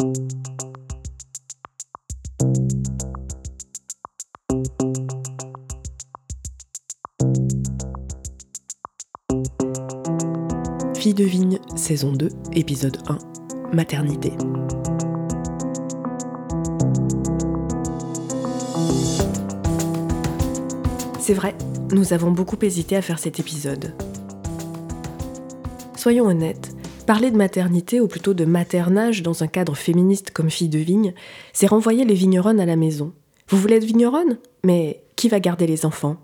Fille de vigne, saison 2, épisode 1, maternité. C'est vrai, nous avons beaucoup hésité à faire cet épisode. Soyons honnêtes, parler de maternité, ou plutôt de maternage dans un cadre féministe comme fille de vigne, c'est renvoyer les vigneronnes à la maison. Vous voulez être vigneronne? Mais qui va garder les enfants?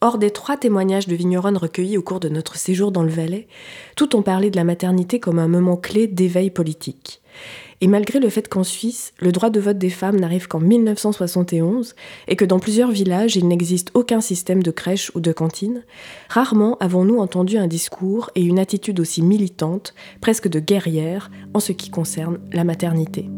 Hors des trois témoignages de vigneronnes recueillis au cours de notre séjour dans le Valais, tout ont parlé de la maternité comme un moment clé d'éveil politique. Et malgré le fait qu'en Suisse, le droit de vote des femmes n'arrive qu'en 1971 et que dans plusieurs villages, il n'existe aucun système de crèche ou de cantine, rarement avons-nous entendu un discours et une attitude aussi militante, presque de guerrière, en ce qui concerne la maternité.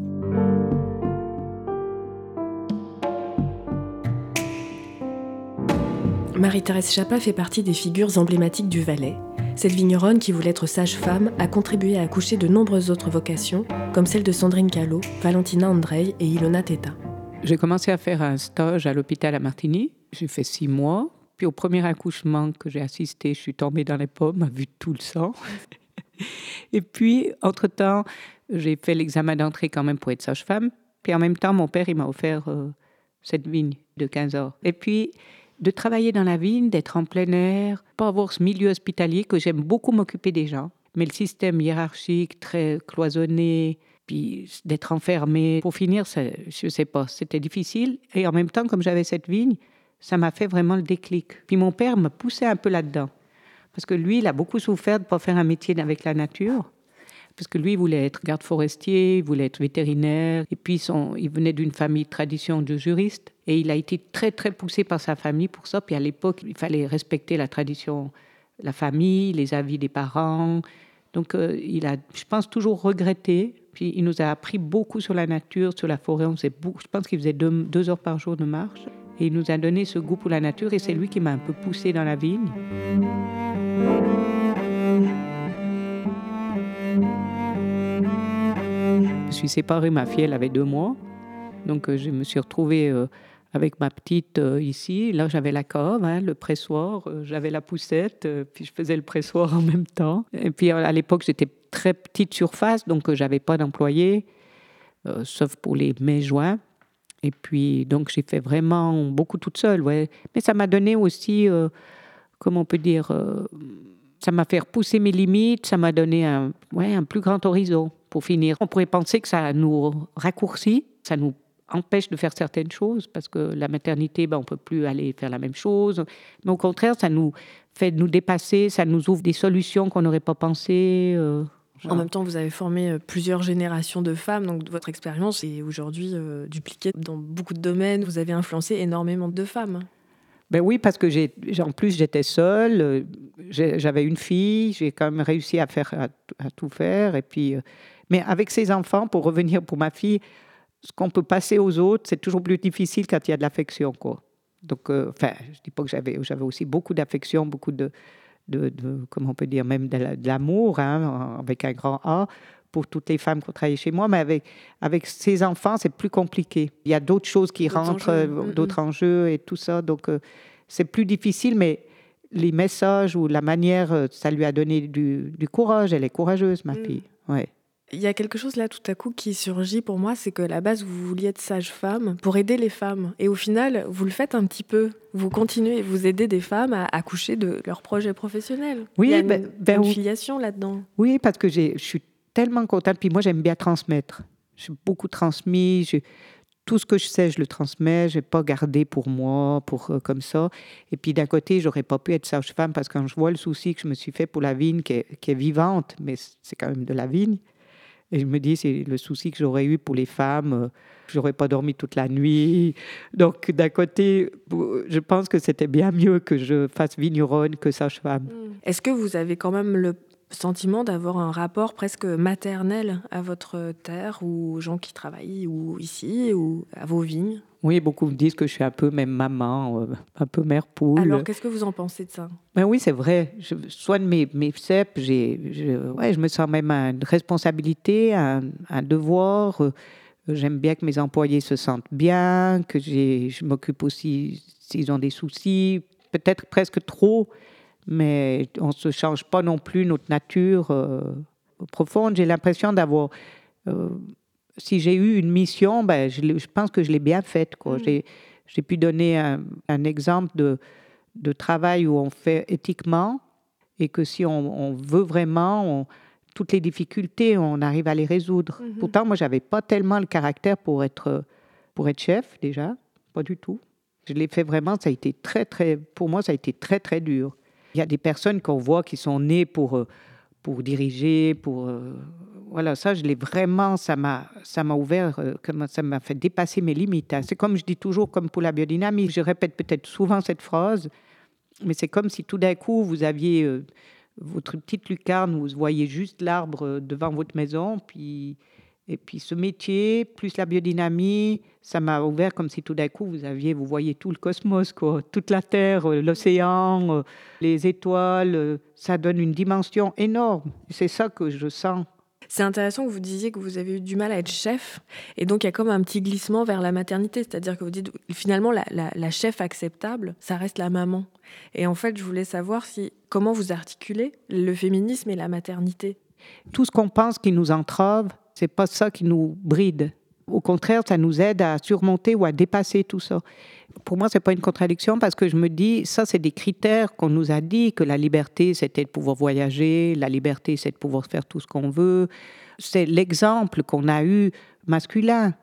Marie-Thérèse Chapa fait partie des figures emblématiques du Valais. Cette vigneronne qui voulait être sage-femme a contribué à accoucher de nombreuses autres vocations, comme celle de Sandrine Callot, Valentina Andrei et Ilona Teta. J'ai commencé à faire un stage à l'hôpital à Martigny. J'ai fait six mois. Puis au premier accouchement que j'ai assisté, je suis tombée dans les pommes, vu tout le sang. Et puis, entre-temps, j'ai fait l'examen d'entrée quand même pour être sage-femme. Puis en même temps, mon père, il m'a offert euh, cette vigne de 15 ans. Et puis, de travailler dans la vigne, d'être en plein air, pas avoir ce milieu hospitalier que j'aime beaucoup m'occuper des gens. Mais le système hiérarchique très cloisonné, puis d'être enfermé, pour finir, je ne sais pas, c'était difficile. Et en même temps, comme j'avais cette vigne, ça m'a fait vraiment le déclic. Puis mon père me poussait un peu là-dedans. Parce que lui, il a beaucoup souffert de ne pas faire un métier avec la nature parce que lui, il voulait être garde forestier, il voulait être vétérinaire, et puis son, il venait d'une famille tradition de juriste, et il a été très, très poussé par sa famille pour ça. Puis à l'époque, il fallait respecter la tradition, la famille, les avis des parents. Donc euh, il a, je pense, toujours regretté. Puis il nous a appris beaucoup sur la nature, sur la forêt. On faisait je pense qu'il faisait deux, deux heures par jour de marche. Et il nous a donné ce goût pour la nature, et c'est lui qui m'a un peu poussé dans la vigne. Je suis séparée, ma fille, elle avait deux mois. Donc euh, je me suis retrouvée euh, avec ma petite euh, ici. Là, j'avais la cove, hein, le pressoir, j'avais la poussette, puis je faisais le pressoir en même temps. Et puis à l'époque, j'étais très petite surface, donc j'avais pas d'employé, sauf pour les mai-juin. Et puis, donc, j'ai fait vraiment beaucoup toute seule, ouais. Mais ça m'a donné aussi, comment on peut dire, ça m'a fait repousser mes limites, ça m'a donné un, ouais, un plus grand horizon pour finir. On pourrait penser que ça nous raccourcit, ça nous empêche de faire certaines choses parce que la maternité, ben, on peut plus aller faire la même chose. Mais au contraire, ça nous fait nous dépasser, ça nous ouvre des solutions qu'on n'aurait pas pensées. Euh, en même temps, vous avez formé euh, plusieurs générations de femmes, donc votre expérience est aujourd'hui euh, dupliquée dans beaucoup de domaines. Vous avez influencé énormément de femmes. Ben oui, parce que j'ai, en plus j'étais seule, j'avais une fille, j'ai quand même réussi à faire à, tout faire, et puis mais avec ses enfants, pour revenir pour ma fille, ce qu'on peut passer aux autres, c'est toujours plus difficile quand il y a de l'affection. Quoi. Donc, euh, enfin, je dis pas que j'avais, j'avais aussi beaucoup d'affection, beaucoup de, de, comment on peut dire, même de, l'amour, hein, avec un grand A, pour toutes les femmes qui ont travaillé chez moi. Mais avec, avec ses enfants, c'est plus compliqué. Il y a d'autres choses qui rentrent, euh, mm, d'autres mm. enjeux et tout ça. Donc, euh, c'est plus difficile, mais les messages ou la manière, ça lui a donné du, du courage. Elle est courageuse, ma mm. fille. Ouais. Il y a quelque chose là tout à coup qui surgit pour moi, c'est que à la base vous vouliez être sage-femme pour aider les femmes. Et au final, vous le faites un petit peu. Vous continuez, vous aidez des femmes à accoucher de leurs projets professionnels. Oui, Il y a ben, une, ben filiation là-dedans. Oui, parce que je suis tellement contente. Puis moi, j'aime bien transmettre. J'ai beaucoup transmis. Tout ce que je sais, je le transmets. Je n'ai pas gardé pour moi, pour euh, comme ça. Et puis d'un côté, j'aurais pas pu être sage-femme parce que quand je vois le souci que je me suis fait pour la vigne, qui est vivante, mais c'est quand même de la vigne, et je me dis, c'est le souci que j'aurais eu pour les femmes. Euh, j'aurais pas dormi toute la nuit. Donc, d'un côté, je pense que c'était bien mieux que je fasse vigneronne que sage-femme. Est-ce que vous avez quand même le sentiment d'avoir un rapport presque maternel à votre terre ou aux gens qui travaillent ou ici ou à vos vignes? Oui, beaucoup me disent que je suis un peu même maman, euh, un peu mère poule. Alors, qu'est-ce que vous en pensez de ça? Ben Oui, c'est vrai. Je soigne mes, mes cèpes, je, ouais, je me sens même une responsabilité, un, un devoir. Euh, j'aime bien que mes employés se sentent bien, que je m'occupe aussi s'ils ont des soucis, peut-être presque trop, mais on ne se change pas non plus notre nature euh, profonde. J'ai l'impression d'avoir si j'ai eu une mission, ben, je, je pense que je l'ai bien faite. Quoi. Mm. J'ai, pu donner un, un exemple de, de, travail où on fait éthiquement et que si on, on veut vraiment, toutes les difficultés, on arrive à les résoudre. Mm-hmm. Pourtant, moi, j'avais pas tellement le caractère pour être, pour être chef déjà, pas du tout. Je l'ai fait vraiment, ça a été très, très, pour moi, ça a été très, très dur. Il y a des personnes qu'on voit qui sont nées pour, pour diriger, pour euh, voilà, ça, je l'ai vraiment, ça m'a, ouvert, euh, ça m'a fait dépasser mes limites. C'est comme je dis toujours, comme pour la biodynamie, je répète peut-être souvent cette phrase, mais c'est comme si tout d'un coup, vous aviez euh, votre petite lucarne, vous voyez juste l'arbre euh, devant votre maison, puis, et puis ce métier, plus la biodynamie, ça m'a ouvert comme si tout d'un coup, vous aviez, vous voyez tout le cosmos, quoi, toute la Terre, l'océan, les étoiles, ça donne une dimension énorme. C'est ça que je sens c'est intéressant que vous disiez que vous avez eu du mal à être chef, et donc il y a comme un petit glissement vers la maternité, c'est-à-dire que vous dites finalement la, chef acceptable, ça reste la maman. Et en fait, je voulais savoir si comment vous articulez le féminisme et la maternité? Tout ce qu'on pense qui nous entrave, c'est pas ça qui nous bride. Au contraire, ça nous aide à surmonter ou à dépasser tout ça. Pour moi, c'est pas une contradiction parce que je me dis, ça, c'est des critères qu'on nous a dit que la liberté, c'était de pouvoir voyager, la liberté, c'est de pouvoir faire tout ce qu'on veut. C'est l'exemple qu'on a eu masculin.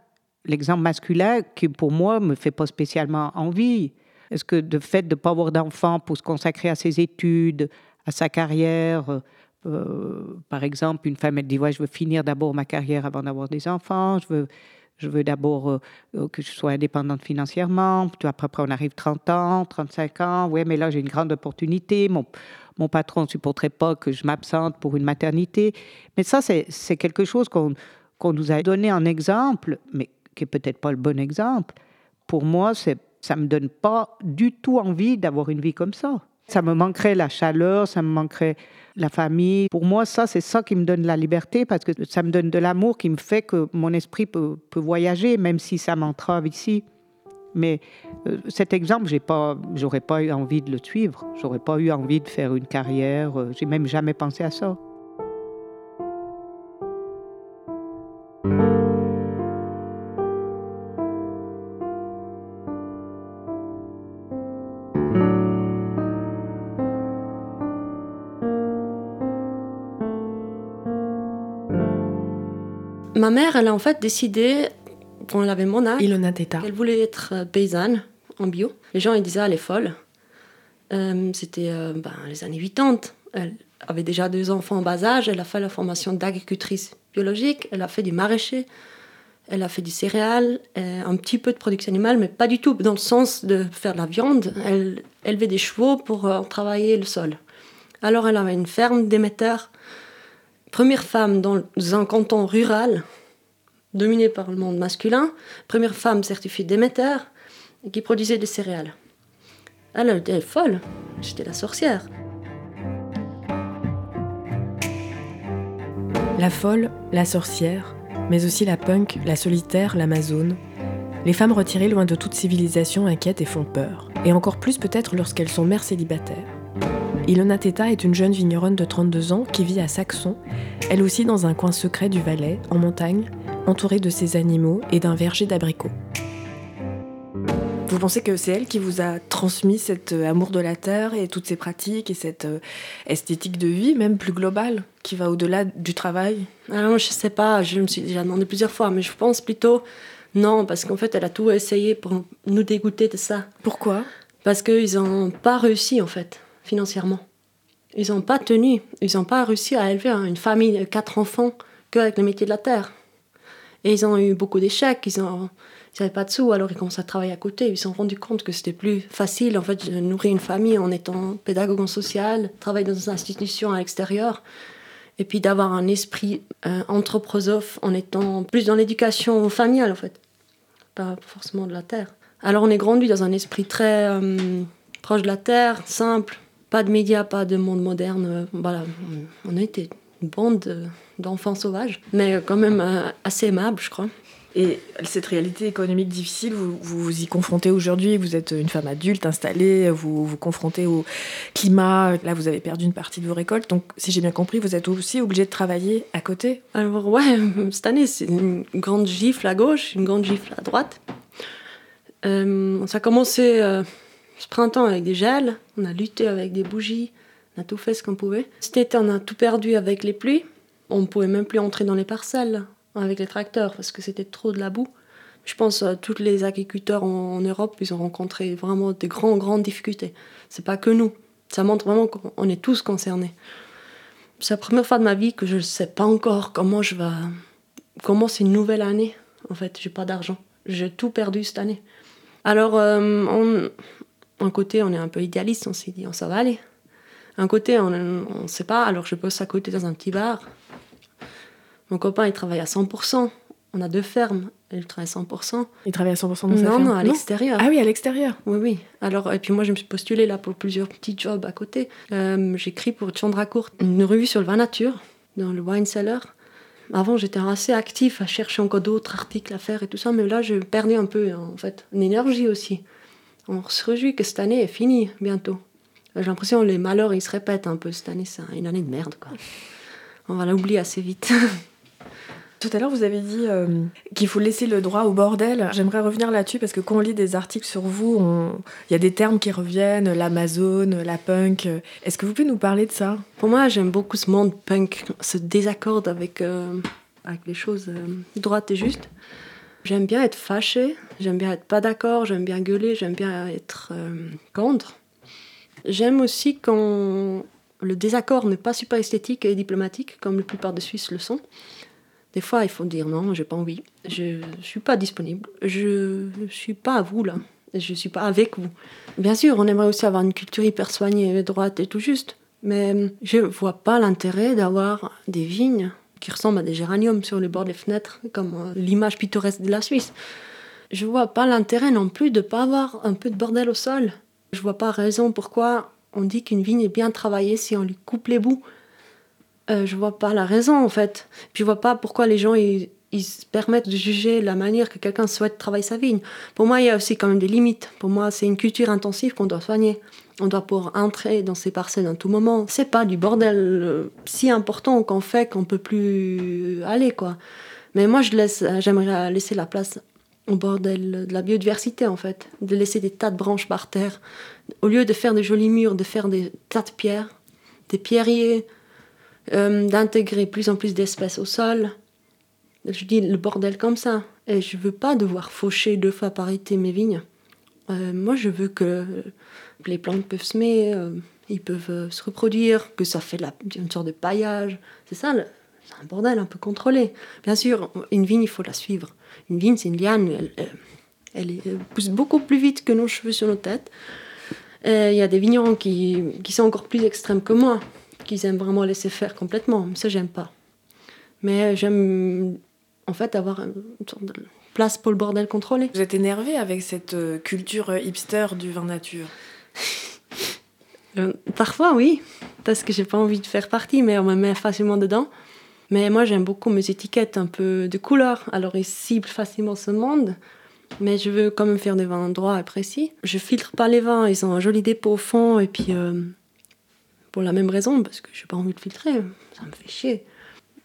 L'exemple masculin qui, pour moi, me fait pas spécialement envie. Est-ce que le fait de ne pas avoir d'enfant pour se consacrer à ses études, à sa carrière, euh, par exemple, une femme, elle dit, ouais, je veux finir d'abord ma carrière avant d'avoir des enfants, je veux je veux d'abord euh, euh, que je sois indépendante financièrement. Puis après, après, on arrive 30 ans, 35 ans. Oui, mais là, j'ai une grande opportunité. Mon, mon patron ne supporterait pas que je m'absente pour une maternité. Mais ça, c'est quelque chose qu'on qu'on nous a donné en exemple, mais qui n'est peut-être pas le bon exemple. Pour moi, ça ne me donne pas du tout envie d'avoir une vie comme ça. Ça me manquerait la chaleur, ça me manquerait la famille. Pour moi, ça, c'est ça qui me donne la liberté parce que ça me donne de l'amour qui me fait que mon esprit peut, voyager, même si ça m'entrave ici. Mais euh, cet exemple, j'ai pas, j'aurais pas eu envie de le suivre. J'aurais pas eu envie de faire une carrière. Euh, j'ai même jamais pensé à ça. Ma mère, elle a en fait décidé, quand elle avait mon âge, qu'elle voulait être euh, paysanne en bio. Les gens, ils disaient, elle est folle. Euh, c'était euh, ben, les années 80. Elle avait déjà deux enfants en bas âge. Elle a fait la formation d'agricultrice biologique. Elle a fait du maraîcher. Elle a fait du céréal, un petit peu de production animale, mais pas du tout dans le sens de faire de la viande. Elle élevait des chevaux pour travailler le sol. Alors elle avait une ferme d'émetteurs première femme dans un canton rural dominé par le monde masculin, première femme certifiée d'émetteur qui produisait des céréales. Elle était folle, j'étais la sorcière. La folle, la sorcière, mais aussi la punk, la solitaire, l'amazone. Les femmes retirées loin de toute civilisation inquiètent et font peur. Et encore plus peut-être lorsqu'elles sont mères célibataires. Ilona Teta est une jeune vigneronne de 32 ans qui vit à Saxon, elle aussi dans un coin secret du Valais, en montagne, entourée de ses animaux et d'un verger d'abricots. Vous pensez que c'est elle qui vous a transmis cet euh, amour de la terre et toutes ces pratiques et cette euh, esthétique de vie, même plus globale, qui va au-delà du travail? Alors, Je sais pas, je me suis déjà demandé plusieurs fois, mais je pense plutôt non, parce qu'en fait, elle a tout essayé pour nous dégoûter de ça. Pourquoi? Parce qu'ils n'ont pas réussi, en fait financièrement. Ils n'ont pas tenu, ils n'ont pas réussi à élever une famille de quatre enfants qu'avec le métier de la terre. Et ils ont eu beaucoup d'échecs, ils n'avaient pas de sous, alors ils commencent à travailler à côté. Ils se sont rendus compte que c'était plus facile en fait, de nourrir une famille en étant pédagogue en social, travailler dans une institution à l'extérieur, Et puis d'avoir un esprit euh, anthroposophe en étant plus dans l'éducation familiale, en fait. Pas forcément de la terre. Alors on est grandi dans un esprit très euh, proche de la terre, simple, pas de médias, pas de monde moderne. euh, voilà, on a été une bande de- d'enfants sauvages, mais quand même euh, assez aimables, je crois. Et cette réalité économique difficile, vous vous, vous y confrontez aujourd'hui. Vous êtes une femme adulte installée, vous vous confrontez au climat. Là, vous avez perdu une partie de vos récoltes. Donc, si j'ai bien compris, vous êtes aussi obligé de travailler à côté. Alors ouais, cette année, c'est une grande gifle à gauche, une grande gifle à droite. Euh, ça a commencé euh, ce printemps avec des gels, on a lutté avec des bougies, on a tout fait ce qu'on pouvait. Cet été, on a tout perdu avec les pluies. On ne pouvait même plus entrer dans les parcelles avec les tracteurs parce que c'était trop de la boue. Je pense à tous les agriculteurs en, Europe, ils ont rencontré vraiment des grandes, grandes difficultés. C'est pas que nous. Ça montre vraiment qu'on est tous concernés. C'est la première fois de ma vie que je ne sais pas encore comment je vais commencer une nouvelle année. En fait, j'ai pas d'argent. J'ai tout perdu cette année. Alors, euh, on, un côté, on est un peu idéaliste, on s'est dit, oh, ça va aller. Un côté, on ne sait pas, alors je bosse à côté dans un petit bar. Mon copain, il travaille à 100%. On a deux fermes, il travaille à 100%. Il travaille à 100% dans sa Non, ferme non, à l'extérieur. Ah oui, à l'extérieur. Oui, oui. Alors, et puis moi, je me suis postulée là pour plusieurs petits jobs à côté. Euh, J'écris pour Chandra Court, une revue sur le vin nature, dans le wine cellar. Avant, j'étais assez actif à chercher encore d'autres articles à faire et tout ça, mais là, je perdais un peu, en fait, une énergie aussi. On se réjouit que cette année est finie bientôt. J'ai l'impression que les malheurs, ils se répètent un peu cette année. C'est une année de merde, quoi. On va l'oublier assez vite. Tout à l'heure, vous avez dit euh, qu'il faut laisser le droit au bordel. J'aimerais revenir là-dessus parce que quand on lit des articles sur vous, on- il y a des termes qui reviennent, l'Amazon, la punk. Est-ce que vous pouvez nous parler de ça? Pour moi, j'aime beaucoup ce monde punk, ce désaccord avec, euh, avec les choses euh, droites et justes. J'aime bien être fâché, j'aime bien être pas d'accord, j'aime bien gueuler, j'aime bien être euh, contre. J'aime aussi quand le désaccord n'est pas super esthétique et diplomatique, comme la plupart des Suisses le sont. Des fois, il faut dire non, j'ai pas envie, je suis pas disponible, je suis pas à vous là, je suis pas avec vous. Bien sûr, on aimerait aussi avoir une culture hyper soignée, droite et tout juste, mais je vois pas l'intérêt d'avoir des vignes qui ressemblent à des géraniums sur les bords des fenêtres, comme euh, l'image pittoresque de la Suisse. Je vois pas l'intérêt non plus de pas avoir un peu de bordel au sol. Je vois pas raison pourquoi on dit qu'une vigne est bien travaillée si on lui coupe les bouts. Euh, je vois pas la raison en fait. Puis je vois pas pourquoi les gens ils, se permettent de juger la manière que quelqu'un souhaite travailler sa vigne. Pour moi, il y a aussi quand même des limites. Pour moi, c'est une culture intensive qu'on doit soigner. On doit pouvoir entrer dans ces parcelles à tout moment. C'est pas du bordel euh, si important qu'on fait qu'on peut plus aller quoi. Mais moi, je laisse, j'aimerais laisser la place au bordel de la biodiversité en fait, de laisser des tas de branches par terre, au lieu de faire des jolis murs, de faire des tas de pierres, des pierriers, euh, d'intégrer plus en plus d'espèces au sol. Je dis le bordel comme ça. Et je veux pas devoir faucher deux fois par été mes vignes. Euh, moi, je veux que les plantes peuvent semer, euh, ils peuvent euh, se reproduire, que ça fait la- une sorte de paillage. C'est ça, c'est un bordel un peu contrôlé. Bien sûr, une vigne, il faut la suivre. Une vigne, c'est une liane, elle, elle- pousse beaucoup plus vite que nos cheveux sur nos têtes. Il y a des vignerons qui, qui sont encore plus extrêmes que moi, qui aiment vraiment laisser faire complètement. Ça, j'aime pas. Mais j'aime, en fait, avoir une sorte de place pour le bordel contrôlé. Vous êtes énervé avec cette euh, culture hipster du vin nature Euh, parfois, oui, parce que j'ai pas envie de faire partie, mais on me met facilement dedans. Mais moi, j'aime beaucoup mes étiquettes un peu de couleur. Alors, ils ciblent facilement ce monde, mais je veux quand même faire des vins droits et précis. Je filtre pas les vins, ils ont un joli dépôt au fond, et puis euh, pour la même raison, parce que j'ai pas envie de filtrer, ça me fait chier.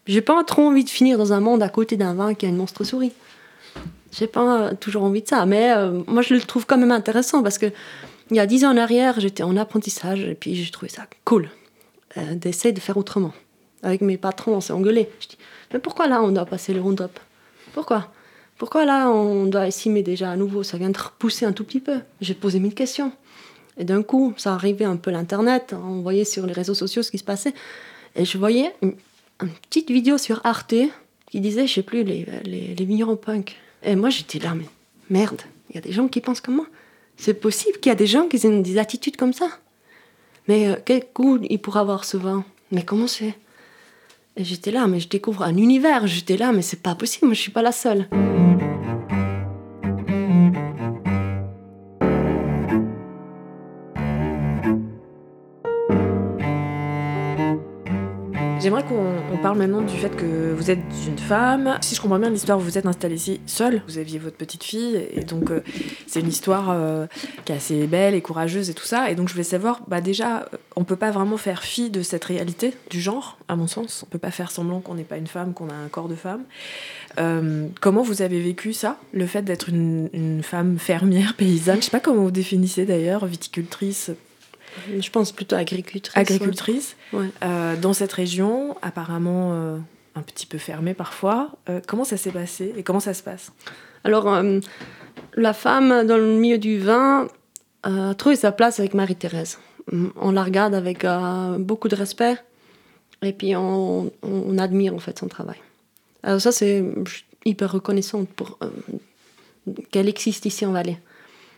J'ai pas trop envie de finir dans un monde à côté d'un vin qui a une monstre souris. J'ai pas toujours envie de ça, mais euh, moi je le trouve quand même intéressant parce que il y a dix ans en arrière, j'étais en apprentissage et puis j'ai trouvé ça cool euh, d'essayer de faire autrement. Avec mes patrons, on s'est engueulé. Je dis, mais pourquoi là on doit passer le Roundup? Pourquoi? Pourquoi là on doit essimer déjà à nouveau? Ça vient de repousser un tout petit peu. J'ai posé mille questions. Et d'un coup, ça arrivait un peu l'internet, on voyait sur les réseaux sociaux ce qui se passait. Et je voyais une, petite vidéo sur Arte qui disait, je sais plus, les, les, les punk. Et moi j'étais là, mais merde, il y a des gens qui pensent comme moi. C'est possible qu'il y a des gens qui aient des attitudes comme ça. Mais euh, quel goût il pourrait avoir vin Mais comment c'est? Et j'étais là, mais je découvre un univers. J'étais là, mais c'est pas possible, moi je suis pas la seule. J'aimerais qu'on parle maintenant du fait que vous êtes une femme. Si je comprends bien l'histoire, vous êtes installée ici seule. Vous aviez votre petite fille, et donc euh, c'est une histoire euh, qui est assez belle et courageuse et tout ça. Et donc je voulais savoir, bah déjà, euh, on peut pas vraiment faire fi de cette réalité du genre, à mon sens. On peut pas faire semblant qu'on n'est pas une femme, qu'on a un corps de femme. comment vous avez vécu ça, le fait d'être une, une femme fermière, paysanne? Je sais pas comment vous définissez d'ailleurs, viticultrice, je pense plutôt agricultrice. Agricultrice. Euh, dans cette région, apparemment euh, un petit peu fermée parfois. Euh, comment ça s'est passé et comment ça se passe? Alors, la femme dans le milieu du vin a trouvé sa place avec Marie-Thérèse. On la regarde avec beaucoup de respect et puis on, on, admire en fait son travail. Alors ça, c'est hyper reconnaissante pour qu'elle existe ici en Valais.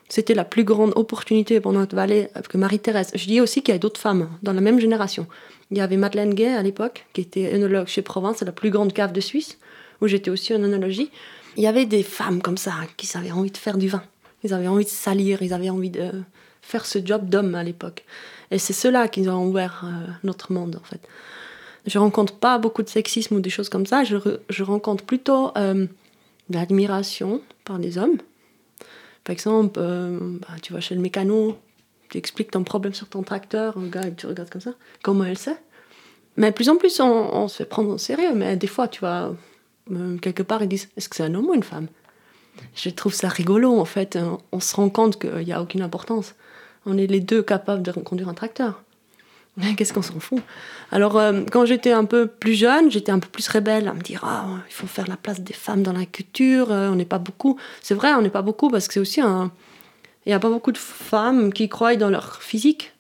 C'était la plus grande opportunité pour notre vallée que Marie-Thérèse. Je dis aussi qu'il y a d'autres femmes dans la même génération. Il y avait Madeleine Gay à l'époque, qui était œnologue chez Provence, la plus grande cave de Suisse, où j'étais aussi en œnologie. Il y avait des femmes comme ça qui avaient envie de faire du vin. Ils avaient envie de salir, ils avaient envie de faire ce job d'homme à l'époque. Et c'est cela qui ont ouvert euh, notre monde, en fait. Je rencontre pas beaucoup de sexisme ou des choses comme ça. Je, rencontre plutôt euh, de l'admiration par des hommes par exemple, euh, bah, tu vas chez le mécano, tu expliques ton problème sur ton tracteur, un gars, tu regardes comme ça, comment elle sait Mais de plus en plus, on, se fait prendre en sérieux, mais des fois, tu vas euh, quelque part, ils disent est-ce que c'est un homme ou une femme? Je trouve ça rigolo, en fait. On se rend compte qu'il n'y a aucune importance. On est les deux capables de conduire un tracteur. Qu'est-ce qu'on s'en fout? Alors, euh, quand j'étais un peu plus jeune, j'étais un peu plus rebelle à me dire ah, il faut faire la place des femmes dans la culture, euh, on n'est pas beaucoup. C'est vrai, on n'est pas beaucoup parce que c'est aussi un. Il n'y a pas beaucoup de femmes qui croient dans leur physique.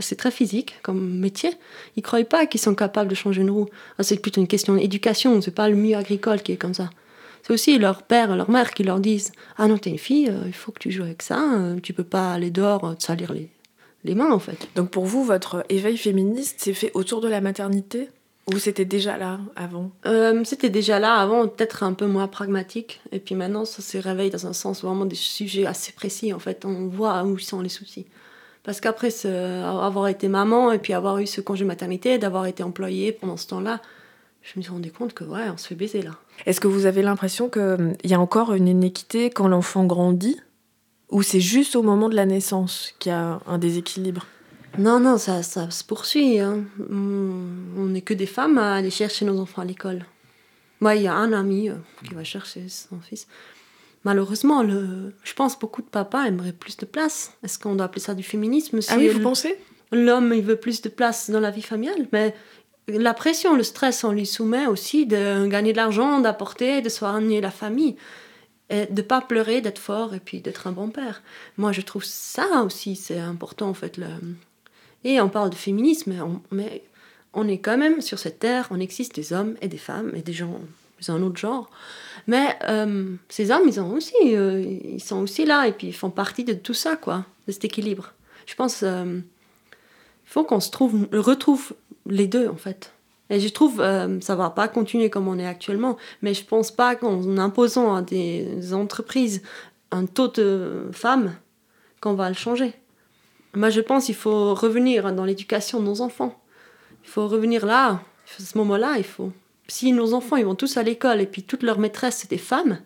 C'est très physique comme métier. Ils ne croient pas qu'ils sont capables de changer une roue. Ah, c'est plutôt une question d'éducation, c'est pas le milieu agricole qui est comme ça. C'est aussi leur père, leur mère qui leur disent Ah non, t'es une fille, euh, il faut que tu joues avec ça, tu peux pas aller dehors te salir les, les mains en fait. Donc pour vous, votre éveil féministe s'est fait autour de la maternité? Ou c'était déjà là avant? Euh, C'était déjà là avant, peut-être un peu moins pragmatique. Et puis maintenant, ça se réveille dans un sens vraiment des sujets assez précis. En fait, on voit où sont les soucis. Parce qu'après avoir été maman et puis avoir eu ce congé maternité, d'avoir été employée pendant ce temps-là, je me suis rendu compte que ouais, on se fait baiser là. Est-ce que vous avez l'impression qu'il hum, y a encore une inéquité quand l'enfant grandit? Ou c'est juste au moment de la naissance qu'il y a un déséquilibre? Non, non, ça, ça se poursuit. Hein. On n'est que des femmes à aller chercher nos enfants à l'école. Moi, il y a un ami euh, qui va chercher son fils. Malheureusement, le... je pense beaucoup de papas aimeraient plus de place. Est-ce qu'on doit appeler ça du féminisme Ah oui, vous pensez? L'homme, il veut plus de place dans la vie familiale, mais la pression, le stress, on lui soumet aussi de gagner de l'argent, d'apporter, de soigner la famille et de pas pleurer, d'être fort et puis d'être un bon père. Moi, je trouve ça aussi, c'est important en fait. Le... Et on parle de féminisme, mais on, est quand même sur cette terre, on existe des hommes et des femmes et des gens un autre genre. Mais euh, ces hommes, ils, ont aussi, euh, ils sont aussi là et puis ils font partie de tout ça, quoi, de cet équilibre. Je pense qu'il euh, faut qu'on se trouve, retrouve les deux en fait. Et je trouve euh, ça va pas continuer comme on est actuellement, mais je pense pas qu'en imposant à des entreprises un taux de femmes qu'on va le changer. Moi, je pense qu'il faut revenir dans l'éducation de nos enfants. Il faut revenir là, à ce moment-là, il faut. Si nos enfants ils vont tous à l'école et puis toutes leurs maîtresses c'est des femmes,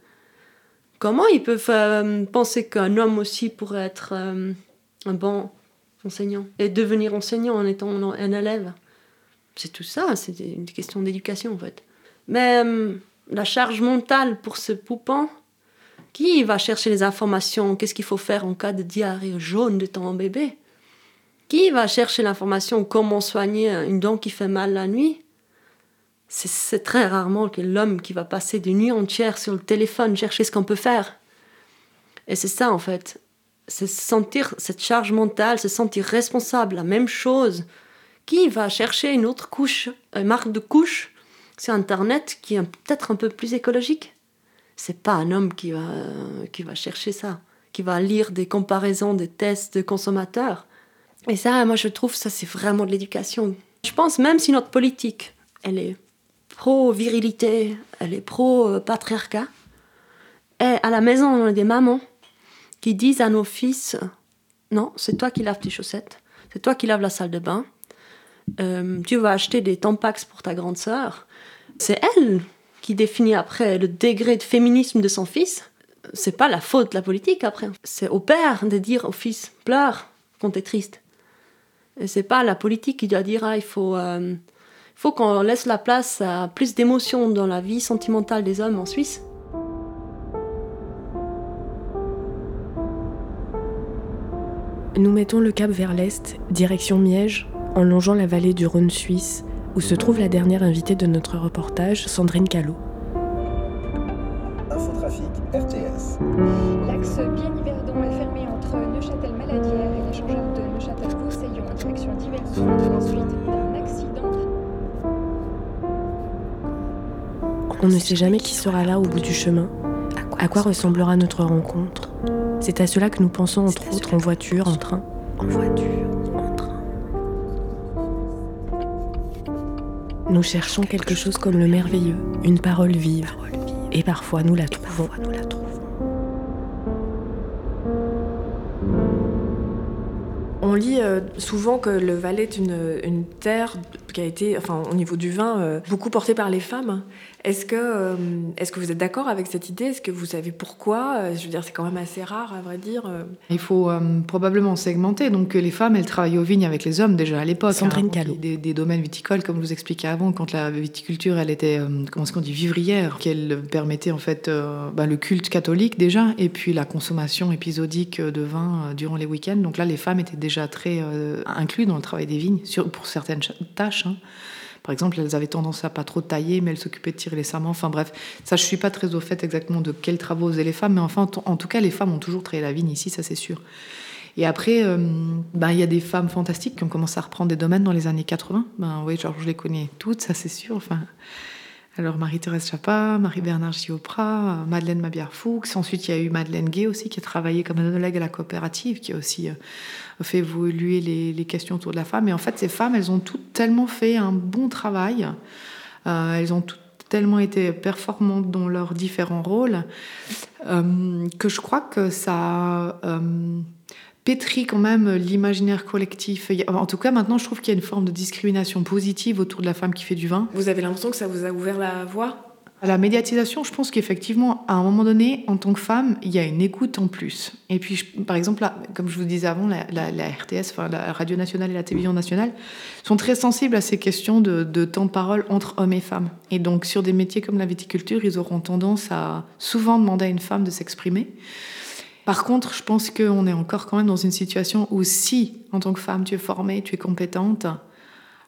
comment ils peuvent euh, penser qu'un homme aussi pourrait être euh, un bon enseignant et devenir enseignant en étant un élève? C'est tout ça, c'est une question d'éducation en fait. Mais euh, la charge mentale pour ce poupon, qui va chercher les informations? Qu'est-ce qu'il faut faire en cas de diarrhée jaune de ton bébé? Qui va chercher l'information comment soigner une dent qui fait mal la nuit? C'est très rarement que l'homme qui va passer des nuits entières sur le téléphone chercher ce qu'on peut faire. Et c'est ça en fait. C'est sentir cette charge mentale, se sentir responsable, la même chose qui va chercher une autre couche, une marque de couche sur Internet qui est peut-être un peu plus écologique? C'est pas un homme qui va, qui va chercher ça, qui va lire des comparaisons des tests de consommateurs. Et ça, moi, je trouve ça, c'est vraiment de l'éducation. Je pense même si notre politique, elle est pro-virilité, elle est pro-patriarcat. Et à la maison, on a des mamans qui disent à nos fils Non, c'est toi qui laves tes chaussettes, c'est toi qui laves la salle de bain. Euh, tu vas acheter des tampax pour ta grande sœur. C'est elle qui définit après le degré de féminisme de son fils. C'est pas la faute de la politique après. C'est au père de dire au fils pleure quand t'es triste. C'est pas la politique qui doit dire ah, il faut, euh, faut qu'on laisse la place à plus d'émotions dans la vie sentimentale des hommes en Suisse. Nous mettons le cap vers l'est, direction Miège, en longeant la vallée du Rhône suisse, où se trouve la dernière invitée de notre reportage, Sandrine Callot. Infotrafic RTS. L'axe Bienne-Yverdon est fermé entre Neuchâtel-Maladière et l'échangeur de Neuchâtel-Roussillon en direction d'Yverdon ensuite d'un accident. On ne sait jamais qui sera là au bout du chemin, à quoi ressemblera notre rencontre? C'est à cela que nous pensons entre autres en voiture, en train. En voiture, Nous cherchons quelque chose comme le merveilleux, une parole vive. Et parfois nous la trouvons. On lit euh, souvent que le Valais est une, une terre qui a été, enfin, au niveau du vin, euh, beaucoup portée par les femmes. Est-ce que, euh, est-ce que vous êtes d'accord avec cette idée? Est-ce que vous savez pourquoi? Euh, Je veux dire, c'est quand même assez rare, à vrai dire. Il faut euh, probablement segmenter. Donc, les femmes, elles travaillaient aux vignes avec les hommes déjà à l'époque. Sandrine hein. Des, des domaines viticoles, comme je vous expliquais avant, quand la viticulture, elle était, euh, comment est-ce qu'on dit, vivrière, qu'elle permettait en fait euh, ben, le culte catholique déjà, et puis la consommation épisodique de vin euh, durant les week-ends. Donc là, les femmes étaient déjà très euh, incluses dans le travail des vignes, sur, pour certaines ch- hein. Par exemple, elles avaient tendance à pas trop tailler, mais elles s'occupaient de tirer les sarments. Enfin bref, ça, je suis pas très au fait exactement de quels travaux faisaient les femmes, mais enfin, en tout cas, les femmes ont toujours travaillé la vigne ici, ça c'est sûr. Et après, euh, ben, il y a des femmes fantastiques qui ont commencé à reprendre des domaines dans les années 80. Ben, oui, genre, je les connais toutes, ça c'est sûr. Enfin, alors Marie-Thérèse Chapa, Marie-Bernard Giopra, Madeleine Mabière-Fuchs. Ensuite, il y a eu Madeleine Gay aussi, qui a travaillé comme œnologue à la coopérative, qui a aussi euh, fait évoluer les, questions autour de la femme. Et en fait, ces femmes, elles ont toutes tellement fait un bon travail. Euh, elles ont toutes tellement été performantes dans leurs différents rôles euh, que je crois que ça pétrit quand même l'imaginaire collectif. En tout cas, maintenant, je trouve qu'il y a une forme de discrimination positive autour de la femme qui fait du vin. Vous avez l'impression que ça vous a ouvert la voie? La médiatisation, je pense qu'effectivement, à un moment donné, en tant que femme, il y a une écoute en plus. Et puis, je- par exemple, là, comme je vous disais avant, la, la- la RTS, enfin, la Radio nationale et la télévision nationale, sont très sensibles à ces questions de, de temps de parole entre hommes et femmes. Et donc, sur des métiers comme la viticulture, ils auront tendance à souvent demander à une femme de s'exprimer. Par contre, je pense qu'on est encore quand même dans une situation où si, en tant que femme, tu es formée, tu es compétente,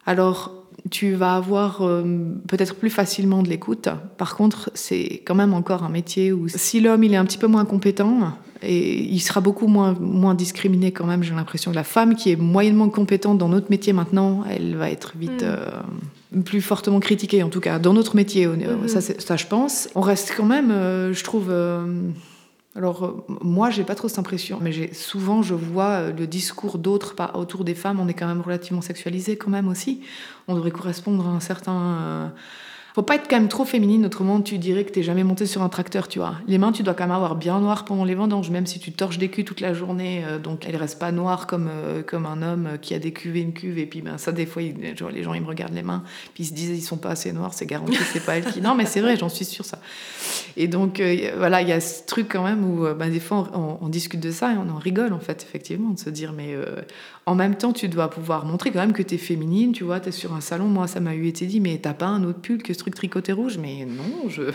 alors tu vas avoir euh, peut-être plus facilement de l'écoute. Par contre, c'est quand même encore un métier où si l'homme il est un petit peu moins compétent, et il sera beaucoup moins, moins discriminé quand même, j'ai l'impression que la femme qui est moyennement compétente dans notre métier maintenant, elle va être vite Mm. euh, plus fortement critiquée, en tout cas dans notre métier, Mhm. ça, ça je pense. On reste quand même, euh, je trouve... euh, alors, euh, moi, j'ai pas trop cette impression, mais souvent, je vois euh, le discours d'autres autour des femmes. On est quand même relativement sexualisé, quand même aussi. On devrait correspondre à un certain. Faut pas être quand même trop féminine, autrement tu dirais que t'es jamais monté sur un tracteur, tu vois. Les mains, tu dois quand même avoir bien noir pendant les vendanges, même si tu torches des culs toute la journée, euh, donc elles restent pas noires comme euh, comme un homme euh, qui a des cuves et une cuve. Et puis ben ça, des fois, les gens ils me regardent les mains, puis ils se disent ils sont pas assez noirs, c'est garanti, c'est pas elle qui. Non, mais c'est vrai, j'en suis sûre ça. Et donc, voilà, il y a ce truc quand même où, ben, des fois, on, discute de ça et on en rigole, en fait, effectivement, de se dire, mais en même temps, tu dois pouvoir montrer quand même que tu es féminine, tu vois, tu sur un salon. Moi, ça m'a eu été dit, mais t'as pas un autre pull que ce truc tricoté rouge? Mais non, je.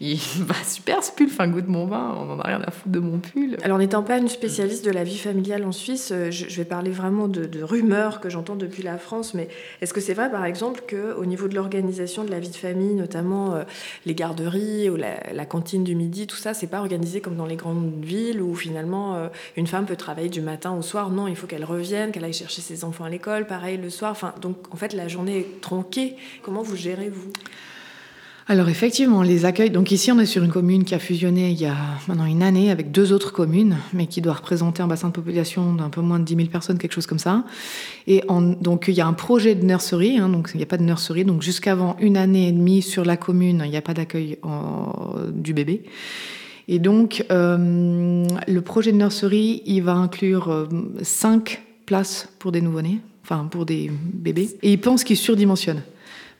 Il va super ce pull, enfin, goûte mon vin, on en a rien à foutre de mon pull. Alors, n'étant pas une spécialiste de la vie familiale en Suisse, euh, je, vais parler vraiment de, de rumeurs que j'entends depuis la France, mais est-ce que c'est vrai, par exemple, qu'au niveau de l'organisation de la vie de famille, notamment euh, les garderies ou la, la cantine du midi, tout ça, c'est pas organisé comme dans les grandes villes où finalement euh, une femme peut travailler du matin au soir? Non, il faut qu'elle revienne, qu'elle aille chercher ses enfants à l'école, pareil le soir. Enfin, donc, en fait, la journée est tronquée. Comment vous gérez, vous alors effectivement, les accueils. Donc ici, on est sur une commune qui a fusionné il y a maintenant une année avec deux autres communes, mais qui doit représenter un bassin de population d'un peu moins de 10 000 personnes, quelque chose comme ça. Et donc il y a un projet de nursery, hein, donc il n'y a pas de nursery. Donc jusqu'avant une année et demie sur la commune, il n'y a pas d'accueil du bébé. Et donc euh, le projet de nursery, il va inclure euh, cinq places pour des nouveau-nés, enfin pour des bébés, et il pense qu'il surdimensionne.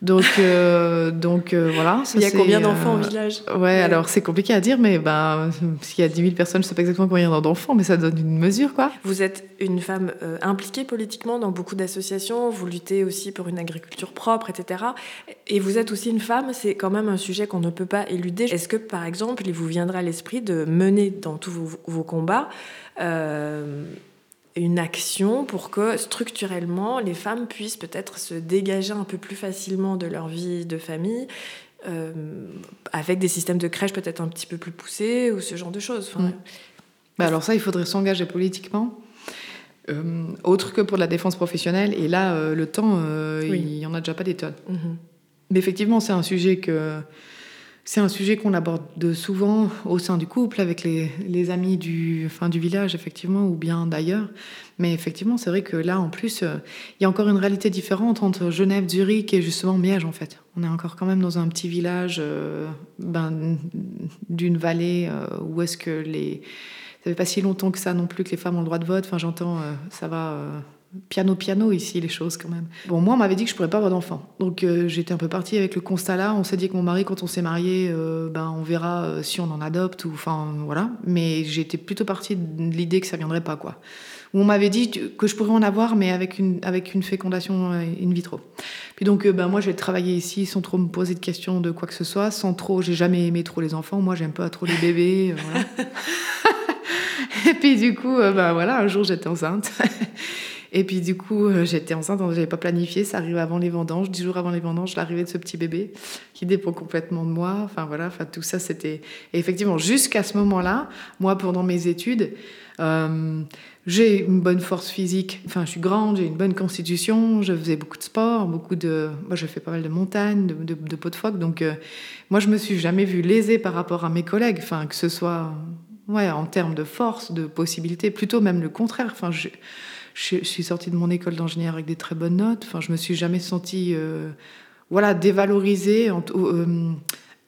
Donc, euh, donc euh, voilà. il y a combien d'enfants au euh, village ouais, alors c'est compliqué à dire, mais ben, s'il y a 10 000 personnes, je ne sais pas exactement combien il y a d'enfants, mais ça donne une mesure, quoi. Vous êtes une femme impliquée politiquement dans beaucoup d'associations, vous luttez aussi pour une agriculture propre, etc. Et vous êtes aussi une femme, c'est quand même un sujet qu'on ne peut pas éluder. Est-ce que, par exemple, il vous viendra à l'esprit de mener dans tous vos, vos combats une action pour que structurellement les femmes puissent peut-être se dégager un peu plus facilement de leur vie de famille euh, avec des systèmes de crèche peut-être un petit peu plus poussés ou ce genre de choses. Enfin, bah alors ça, il faudrait s'engager politiquement. Euh, autre que pour la défense professionnelle. Et là, euh, le temps, il n'y en a déjà pas des tonnes. Mhm. Mais effectivement, c'est un sujet que c'est un sujet qu'on aborde souvent au sein du couple, avec les, amis du, fin, du village, effectivement, ou bien d'ailleurs. Mais effectivement, c'est vrai que là, en plus, euh, il y a encore une réalité différente entre Genève, Zurich et justement Miège, en fait. On est encore quand même dans un petit village euh, ben, d'une vallée euh, où est-ce que les... Ça fait pas si longtemps que ça non plus que les femmes ont le droit de vote. Enfin, j'entends, ça va piano piano ici les choses quand même. Bon moi on m'avait dit que je pourrais pas avoir d'enfant. Donc euh, j'étais un peu partie avec le constat là, on s'est dit que mon mari quand on s'est marié euh, ben on verra euh, si on en adopte ou enfin voilà, mais j'étais plutôt partie de l'idée que ça viendrait pas quoi. on m'avait dit que je pourrais en avoir mais avec une avec une fécondation in vitro. Puis donc ben moi j'ai travaillé ici sans trop me poser de questions de quoi que ce soit, sans trop j'ai jamais aimé trop les enfants, moi j'aime pas trop les bébés voilà. Et puis du coup ben voilà, un jour j'étais enceinte. Et puis du coup, euh, j'étais enceinte, j'avais pas planifié, ça arrivait avant les vendanges, dix jours avant les vendanges, l'arrivée de ce petit bébé qui dépend complètement de moi. Enfin voilà, enfin tout ça c'était. Et effectivement, jusqu'à ce moment-là, moi pendant mes études, euh, j'ai une bonne force physique. Enfin, je suis grande, j'ai une bonne constitution, je faisais beaucoup de sport, beaucoup de. Moi, je fais pas mal de montagnes, de, de, de pot de phoque. Donc, euh, moi, je me suis jamais vue lésée par rapport à mes collègues. Enfin, que ce soit ouais, en termes de force, de possibilités, plutôt même le contraire. Enfin, je, je, suis sortie de mon école d'ingénieur avec des très bonnes notes. Enfin, je me suis jamais sentie, euh, voilà, dévalorisée euh,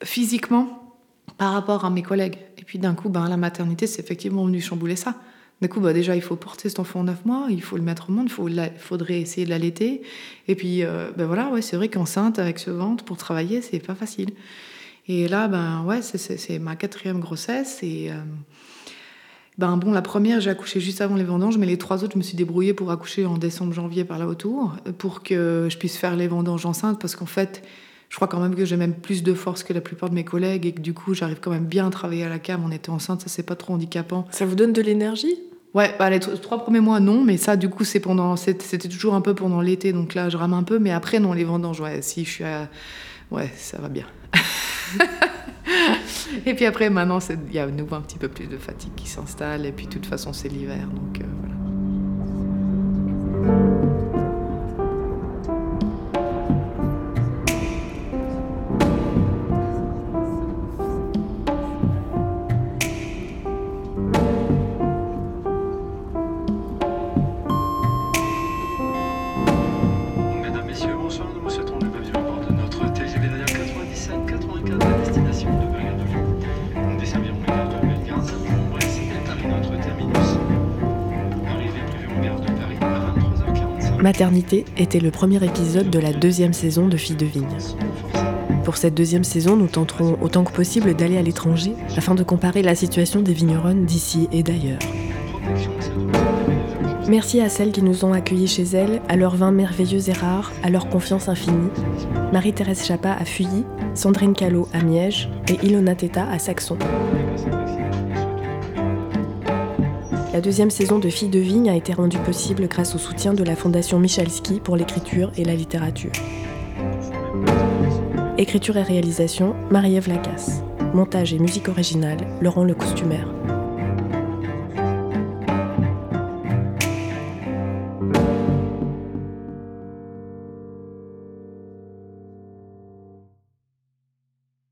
physiquement par rapport à mes collègues. Et puis d'un coup, ben, la maternité, c'est effectivement venu chambouler ça. D'un coup, bah, déjà, il faut porter cet enfant en neuf mois, il faut le mettre au monde, il faudrait essayer de l'allaiter. Et puis, euh, ben voilà, ouais, c'est vrai qu'enceinte avec ce ventre, pour travailler, c'est pas facile. Et là, ben ouais, c'est ma quatrième grossesse et ben bon, la première, j'ai accouché juste avant les vendanges, mais les trois autres, je me suis débrouillée pour accoucher en décembre, janvier par là autour, pour que je puisse faire les vendanges enceintes, parce qu'en fait, je crois quand même que j'ai même plus de force que la plupart de mes collègues et que du coup, j'arrive quand même bien à travailler à la cam en étant enceinte, ça c'est pas trop handicapant. Ça vous donne de l'énergie? Ouais, bah, les trois premiers mois, non, mais ça, du coup, c'est pendant, c'était toujours un peu pendant l'été, donc là, je rame un peu, mais après, non, les vendanges, ouais, si je suis à... Ouais, ça va bien. et puis après, maintenant, il y a à nouveau un petit peu plus de fatigue qui s'installe. Et puis, de toute façon, c'est l'hiver. Donc, euh, voilà. Maternité était le premier épisode de la deuxième saison de Filles de Vigne. Pour cette deuxième saison, nous tenterons autant que possible d'aller à l'étranger afin de comparer la situation des vigneronnes d'ici et d'ailleurs. Merci à celles qui nous ont accueillis chez elles, à leur vin merveilleux et rare, à leur confiance infinie. Marie-Thérèse Chapa à Fuilly, Sandrine Callot à Miège et Ilona Teta à Saxon. La deuxième saison de Filles de Vigne a été rendue possible grâce au soutien de la Fondation Michalski pour l'écriture et la littérature. Écriture et réalisation, Marie-Ève Lacasse. Montage et musique originale, Laurent le Costumaire.